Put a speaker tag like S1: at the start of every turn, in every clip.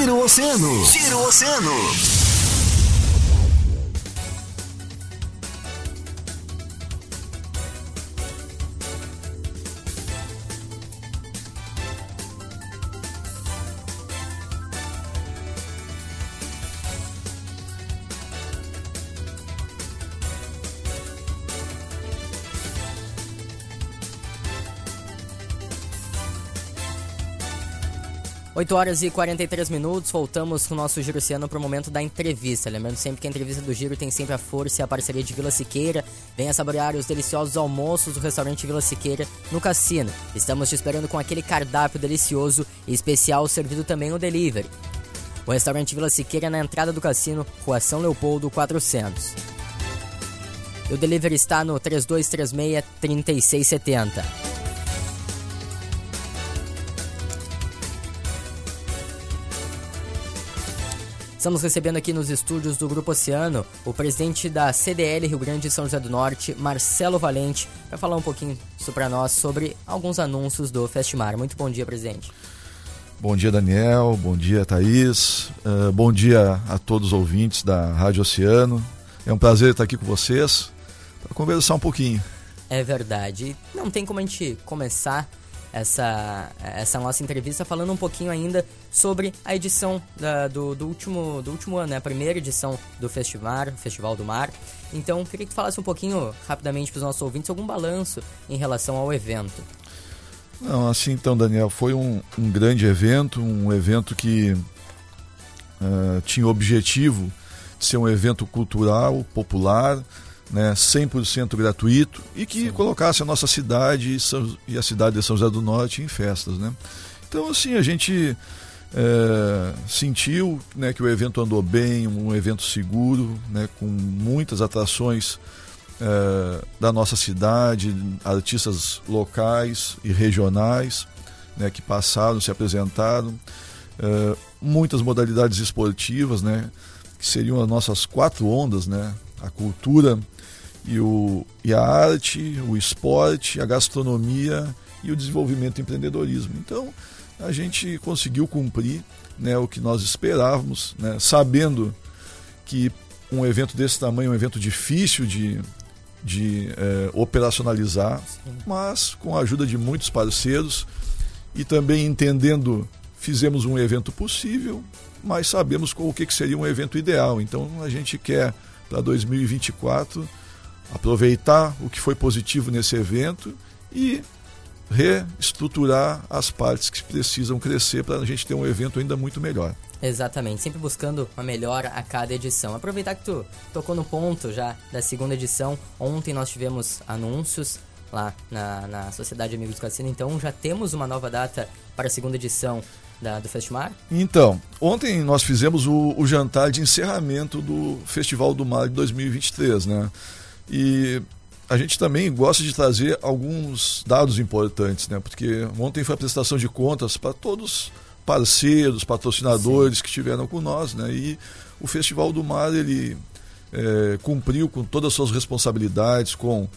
S1: Giro Oceano. Giro Oceano.
S2: 8 horas e 43 minutos, voltamos com o nosso Giro Oceano para o momento da entrevista. Lembrando sempre que a entrevista do Giro tem sempre a força e a parceria de Vila Siqueira. Venha saborear os deliciosos almoços do restaurante Vila Siqueira no cassino. Estamos te esperando com aquele cardápio delicioso e especial servido também o delivery. O restaurante Vila Siqueira na entrada do cassino, Rua São Leopoldo 400. E o delivery está no 3236 3670. Estamos recebendo aqui nos estúdios do Grupo Oceano o presidente da CDL Rio Grande e São José do Norte, Marcelo Valente, para falar um pouquinho para nós sobre alguns anúncios do Festmar. Muito bom dia, presidente.
S3: Bom dia, Daniel. Bom dia, Thaís. Uh, bom dia a todos os ouvintes da Rádio Oceano. É um prazer estar aqui com vocês para conversar um pouquinho.
S2: É verdade. Não tem como a gente começar essa, essa nossa entrevista falando um pouquinho ainda sobre a edição da, do, do, último, do último ano, né? a primeira edição do Festival, Festival do Mar. Então, queria que tu falasse um pouquinho rapidamente para os nossos ouvintes algum balanço em relação ao evento.
S3: Não, assim então, Daniel, foi um, um grande evento, um evento que uh, tinha o objetivo de ser um evento cultural, popular, né, 100% gratuito e que Sim. colocasse a nossa cidade e a cidade de São José do Norte em festas. Né? Então, assim, a gente é, sentiu né, que o evento andou bem, um evento seguro, né, com muitas atrações é, da nossa cidade, artistas locais e regionais né, que passaram, se apresentaram, é, muitas modalidades esportivas, né, que seriam as nossas quatro ondas, né, a cultura, e, o, e a arte, o esporte, a gastronomia e o desenvolvimento e empreendedorismo. Então, a gente conseguiu cumprir né, o que nós esperávamos, né, sabendo que um evento desse tamanho é um evento difícil de, de é, operacionalizar, Sim. mas com a ajuda de muitos parceiros e também entendendo, fizemos um evento possível, mas sabemos o que, que seria um evento ideal. Então a gente quer para 2024 aproveitar o que foi positivo nesse evento e reestruturar as partes que precisam crescer para a gente ter um evento ainda muito melhor.
S2: Exatamente, sempre buscando uma melhora a cada edição. Aproveitar que tu tocou no ponto já da segunda edição. Ontem nós tivemos anúncios lá na, na Sociedade Amigos do Cassino, então já temos uma nova data para a segunda edição da, do Festival?
S3: Então, ontem nós fizemos o, o jantar de encerramento do Festival do Mar de 2023, né? E a gente também gosta de trazer alguns dados importantes, né? Porque ontem foi a prestação de contas para todos parceiros, patrocinadores Sim. que estiveram com nós, né? E o Festival do Mar ele é, cumpriu com todas as suas responsabilidades, com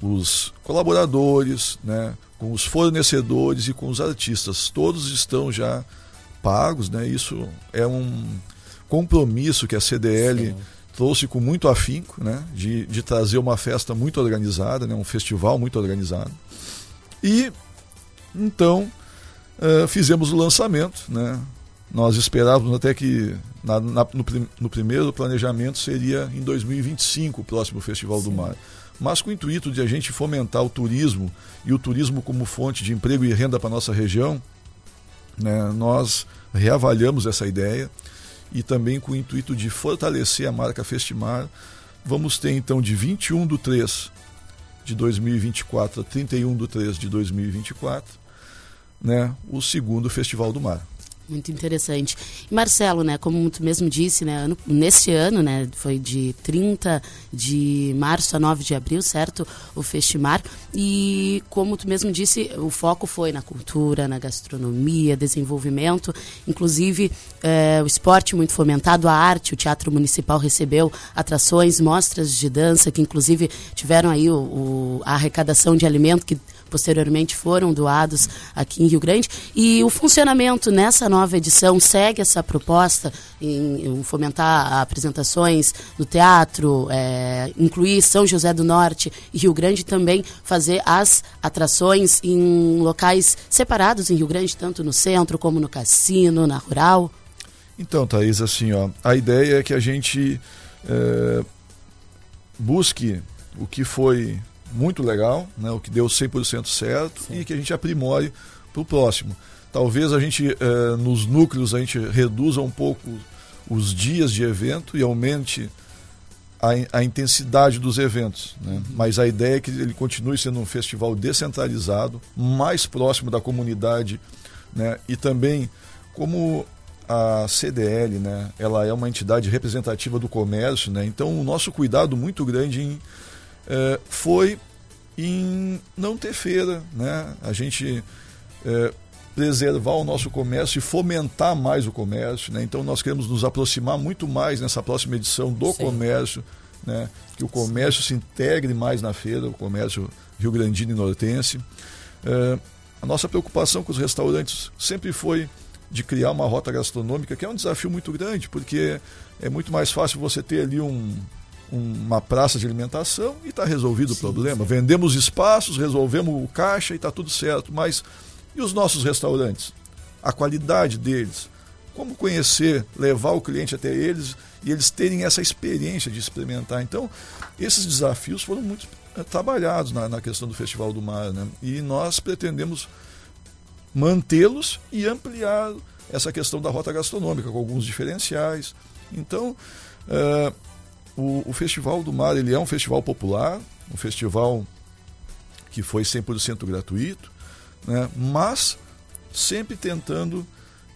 S3: os colaboradores, né? Com os fornecedores e com os artistas. Todos estão já pagos, né? Isso é um compromisso que a CDL Sim trouxe com muito afinco, né, de, de trazer uma festa muito organizada, né, um festival muito organizado. E então uh, fizemos o lançamento, né. Nós esperávamos até que na, na, no, no, primeiro planejamento seria em 2025 o próximo Festival Sim. do Mar. Mas com o intuito de a gente fomentar o turismo e o turismo como fonte de emprego e renda para a nossa região, né, nós reavaliamos essa ideia e também com o intuito de fortalecer a marca Festimar. Vamos ter então de 21 do 3 de 2024 a 31 do 3 de 2024, né, o segundo Festival do Mar.
S4: Muito interessante. E Marcelo, né, como tu mesmo disse, né, ano, neste ano, né, foi de 30 de março a 9 de abril, certo? O Festimar. E como tu mesmo disse, o foco foi na cultura, na gastronomia, desenvolvimento, inclusive é, o esporte muito fomentado, a arte. O Teatro Municipal recebeu atrações, mostras de dança, que inclusive tiveram aí o, o, a arrecadação de alimento que posteriormente foram doados aqui em Rio Grande. E o funcionamento nessa nova edição segue essa proposta em, fomentar apresentações no teatro, é, incluir São José do Norte e Rio Grande também fazer as atrações em locais separados em Rio Grande, tanto no centro como no cassino, na rural.
S3: Então, Thaís, assim, ó, a ideia é que a gente é, busque o que foi muito legal, né, o que deu 100% certo Sim. e que a gente aprimore para o próximo. Talvez a gente, é, nos núcleos, a gente reduza um pouco os dias de evento e aumente a, a intensidade dos eventos. Né? Uhum. Mas a ideia é que ele continue sendo um festival descentralizado, mais próximo da comunidade né? e também como a CDL, né, ela é uma entidade representativa do comércio, né, então o nosso cuidado muito grande em, é, foi em não ter feira, né, a gente é, preservar o nosso comércio e fomentar mais o comércio, né, então nós queremos nos aproximar muito mais nessa próxima edição do Sim. comércio, né, que o comércio Sim. se integre mais na feira, o comércio rio-grandino e nortense. É, a nossa preocupação com os restaurantes sempre foi de criar uma rota gastronômica, que é um desafio muito grande, porque é muito mais fácil você ter ali um, uma praça de alimentação e está resolvido sim, o problema. Sim. Vendemos espaços, resolvemos o caixa e está tudo certo. Mas e os nossos restaurantes? A qualidade deles? Como conhecer, levar o cliente até eles e eles terem essa experiência de experimentar? Então, esses desafios foram muito eh, trabalhados na, na questão do Festival do Mar. Né? E nós pretendemos mantê-los e ampliar essa questão da rota gastronômica com alguns diferenciais. Então, uh, o, o, Festival do Mar ele é um festival popular, um festival que foi 100% gratuito, né? mas sempre tentando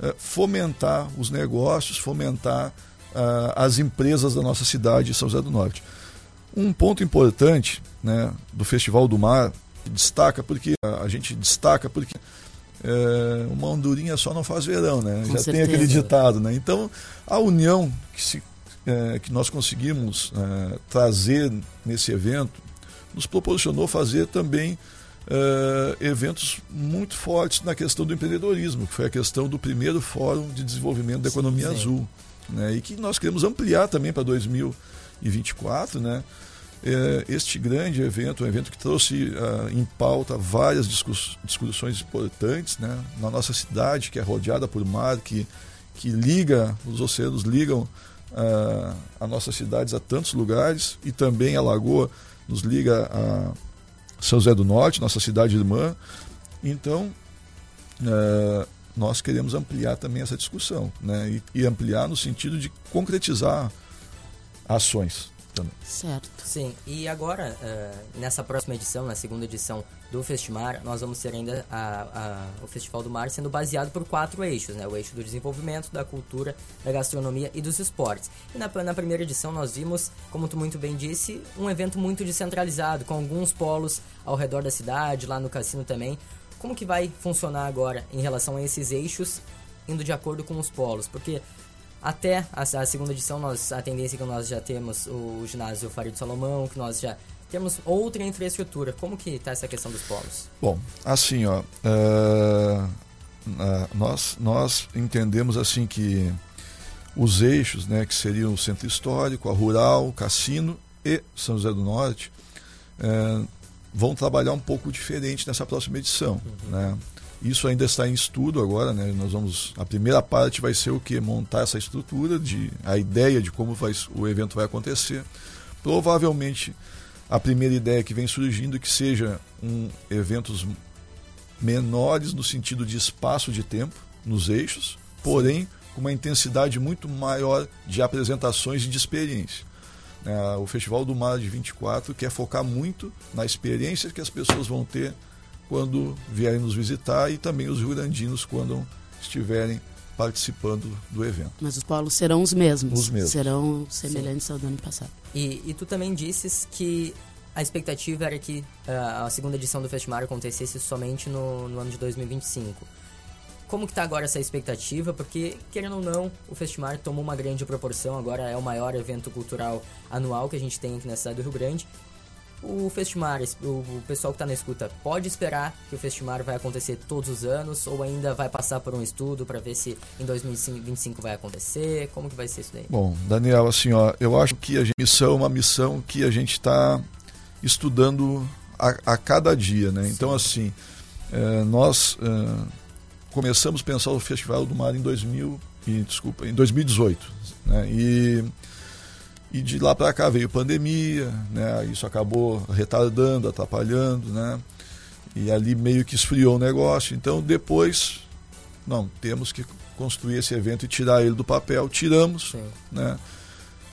S3: uh, fomentar os negócios, fomentar uh, as empresas da nossa cidade de São José do Norte. Um ponto importante né, do Festival do Mar destaca porque a gente destaca porque é, uma andorinha só não faz verão, né? Com Já certeza. tem aquele ditado, né? Então, a união que, se, é, que nós conseguimos é, trazer nesse evento nos proporcionou fazer também é, eventos muito fortes na questão do empreendedorismo, que foi a questão do primeiro Fórum de Desenvolvimento da Economia sim, sim. Azul, né? E que nós queremos ampliar também para 2024, né? é, este grande evento, um evento que trouxe uh, em pauta várias discuss discussões importantes né, na nossa cidade, que é rodeada por mar, que, que liga, os oceanos ligam uh, a nossas cidades a tantos lugares, e também a Lagoa nos liga a São José do Norte, nossa cidade irmã. Então, uh, nós queremos ampliar também essa discussão, né, e, e ampliar no sentido de concretizar ações também.
S2: Certo. Sim, e agora, uh, nessa próxima edição, na segunda edição do Festimar, nós vamos ter ainda a, a, o Festival do Mar sendo baseado por quatro eixos, né? O eixo do desenvolvimento, da cultura, da gastronomia e dos esportes. E na, na primeira edição nós vimos, como tu muito bem disse, um evento muito descentralizado, com alguns polos ao redor da cidade, lá no cassino também. Como que vai funcionar agora em relação a esses eixos, indo de acordo com os polos? Porque até a, a, segunda edição, nós, a tendência é que nós já temos o ginásio Farid Salomão, que nós já temos outra infraestrutura. Como que está essa questão dos polos?
S3: Bom, assim, ó, uh, uh, nós, nós entendemos assim que os eixos, né, que seriam o centro histórico, a rural, o cassino e São José do Norte, uh, vão trabalhar um pouco diferente nessa próxima edição, uhum. né? Isso ainda está em estudo agora, né? Nós vamos a primeira parte vai ser o que montar essa estrutura de a ideia de como vai, o evento vai acontecer. Provavelmente a primeira ideia que vem surgindo é que seja um eventos menores no sentido de espaço de tempo nos eixos, porém com uma intensidade muito maior de apresentações e de experiência. É, o Festival do Mar de 24 quer focar muito na experiência que as pessoas vão ter quando vierem nos visitar e também os rio-grandinos quando estiverem participando do evento.
S4: Mas os polos serão os mesmos?
S3: Os mesmos.
S4: Serão semelhantes Sim. ao do ano passado.
S2: E, e tu também disses que a expectativa era que uh, a segunda edição do festival acontecesse somente no, no ano de 2025. Como que está agora essa expectativa? Porque, querendo ou não, o festival tomou uma grande proporção, agora é o maior evento cultural anual que a gente tem aqui na cidade do Rio Grande. O Festimar, o pessoal que está na escuta, pode esperar que o Festimar vai acontecer todos os anos ou ainda vai passar por um estudo para ver se em 2025 vai acontecer? Como que vai ser isso daí?
S3: Bom, Daniel, assim, ó, eu acho que a missão é uma missão que a gente está estudando a, a, cada dia, né? Sim. Então, assim, é, nós é, começamos a pensar o Festival do Mar em 2000 e, desculpa, em 2018, né? E e de lá para cá veio pandemia, né? Isso acabou retardando, atrapalhando, né? E ali meio que esfriou o negócio. Então depois, não, temos que construir esse evento e tirar ele do papel. Tiramos, Sim. né?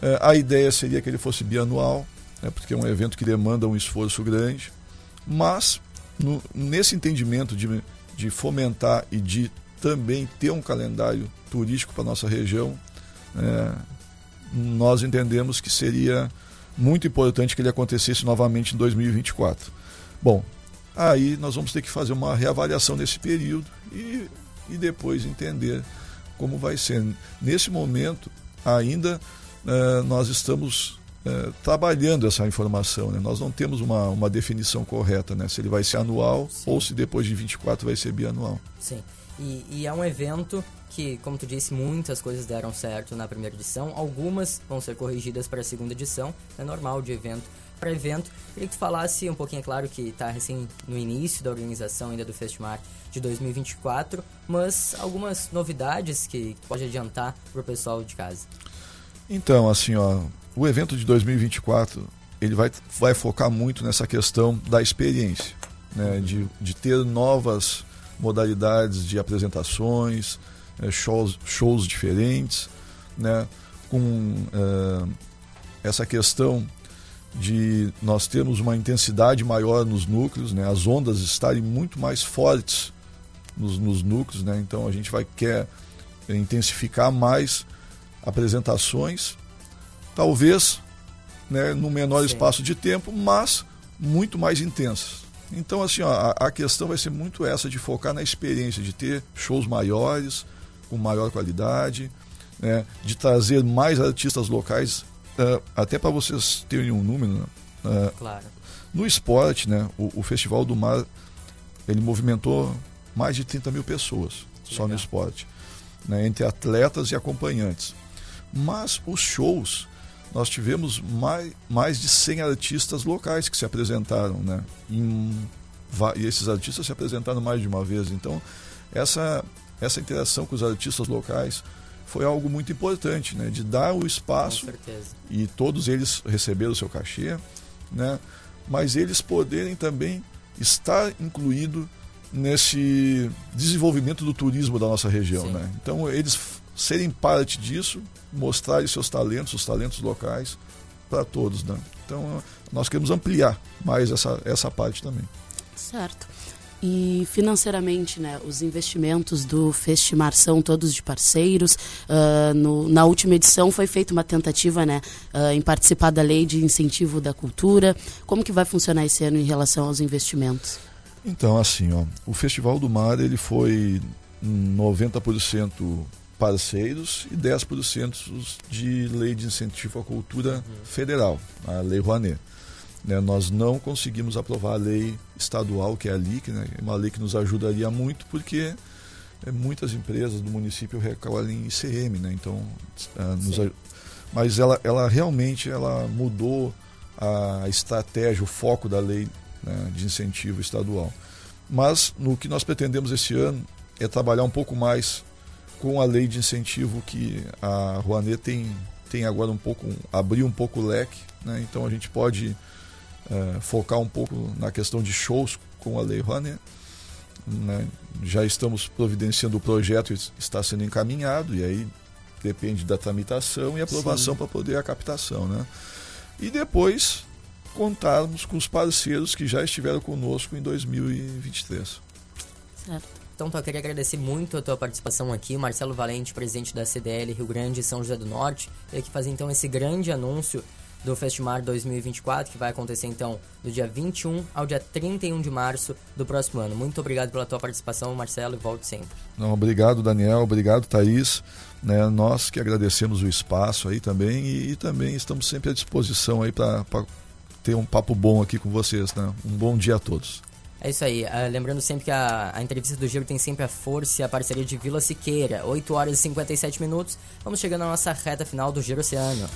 S3: É, a ideia seria que ele fosse bianual, né? porque é um evento que demanda um esforço grande. Mas no, nesse entendimento de, de fomentar e de também ter um calendário turístico para nossa região, é, nós entendemos que seria muito importante que ele acontecesse novamente em 2024. Bom, aí nós vamos ter que fazer uma reavaliação desse período e, e depois entender como vai ser. Nesse momento, ainda eh, nós estamos eh, trabalhando essa informação. Né? Nós não temos uma, uma definição correta, né? se ele vai ser anual Sim. ou se depois de 24 vai ser bianual.
S2: Sim. E, e, é um evento que, como tu disse, muitas coisas deram certo na primeira edição, algumas vão ser corrigidas para a segunda edição, é normal de evento para evento. Queria que tu falasse um pouquinho, é claro que está recém no início da organização ainda do Festival de 2024, mas algumas novidades que pode adiantar para o pessoal de casa.
S3: Então, assim, ó, o evento de 2024 ele vai, vai focar muito nessa questão da experiência, né, de, de ter novas modalidades de apresentações, shows, shows diferentes, né? com é, essa questão de nós termos uma intensidade maior nos núcleos, né? as ondas estarem muito mais fortes nos, nos núcleos, né? então a gente vai quer intensificar mais apresentações, talvez né, no menor Sim. espaço de tempo, mas muito mais intensas. Então, assim, ó, a, a, questão vai ser muito essa de focar na experiência, de ter shows maiores, com maior qualidade, né, de trazer mais artistas locais, uh, até para vocês terem um número.
S2: Uh, claro.
S3: No esporte, né, o, o, Festival do Mar, ele movimentou mais de 30 mil pessoas, que só legal. no esporte, né, entre atletas e acompanhantes. Mas os shows nós tivemos mais, mais de 100 artistas locais que se apresentaram, né? Em, e esses artistas se apresentaram mais de uma vez. Então, essa, essa interação com os artistas locais foi algo muito importante, né? De dar o espaço e todos eles receberam o seu cachê, né? Mas eles poderem também estar incluído nesse desenvolvimento do turismo da nossa região, Sim. né? Então eles serem parte disso, mostrarem seus talentos, os talentos locais para todos, né? Então nós queremos ampliar mais essa, essa parte também.
S4: Certo. E financeiramente, né, os investimentos do Festimar são todos de parceiros. Uh, no, na última edição foi feita uma tentativa né, uh, em participar da lei de incentivo da cultura. Como que vai funcionar esse ano em relação aos investimentos?
S3: Então, assim, ó, o Festival do Mar ele foi 90% parceiros e 10% de lei de incentivo à cultura federal, a Lei Rouanet. Né, nós não conseguimos aprovar a lei estadual, que é a LIC, né, uma lei que nos ajudaria muito, porque é, muitas empresas do município recolhem ICM, né, então, uh, nos, mas ela, ela realmente ela mudou a estratégia, o foco da lei né, de incentivo estadual. Mas no que nós pretendemos esse ano é trabalhar um pouco mais com a lei de incentivo que a Rouanet tem, tem agora um pouco, abriu um pouco o leque, né? então a gente pode é, focar um pouco na questão de shows com a lei Rouanet. Né? Já estamos providenciando o projeto, está sendo encaminhado, e aí depende da tramitação e aprovação para poder a captação. Né? E depois contarmos com os parceiros que já estiveram conosco em 2023.
S2: Certo. Então, eu queria agradecer muito a tua participação aqui, Marcelo Valente, presidente da CDL Rio Grande e São José do Norte, e que fazer então esse grande anúncio do Festival 2024, que vai acontecer então do dia 21 ao dia 31 de março do próximo ano. Muito obrigado pela tua participação, Marcelo, e volte sempre.
S3: Não, obrigado, Daniel, obrigado, Thaís. Né, nós que agradecemos o espaço aí também e, e também estamos sempre à disposição aí para ter um papo bom aqui com vocês, né? Um bom dia a todos.
S2: É isso aí. Uh, lembrando sempre que a, a, entrevista do Giro tem sempre a força e a parceria de Vila Siqueira. 8 horas e 57 minutos. Vamos chegando à nossa reta final do Giro Oceano.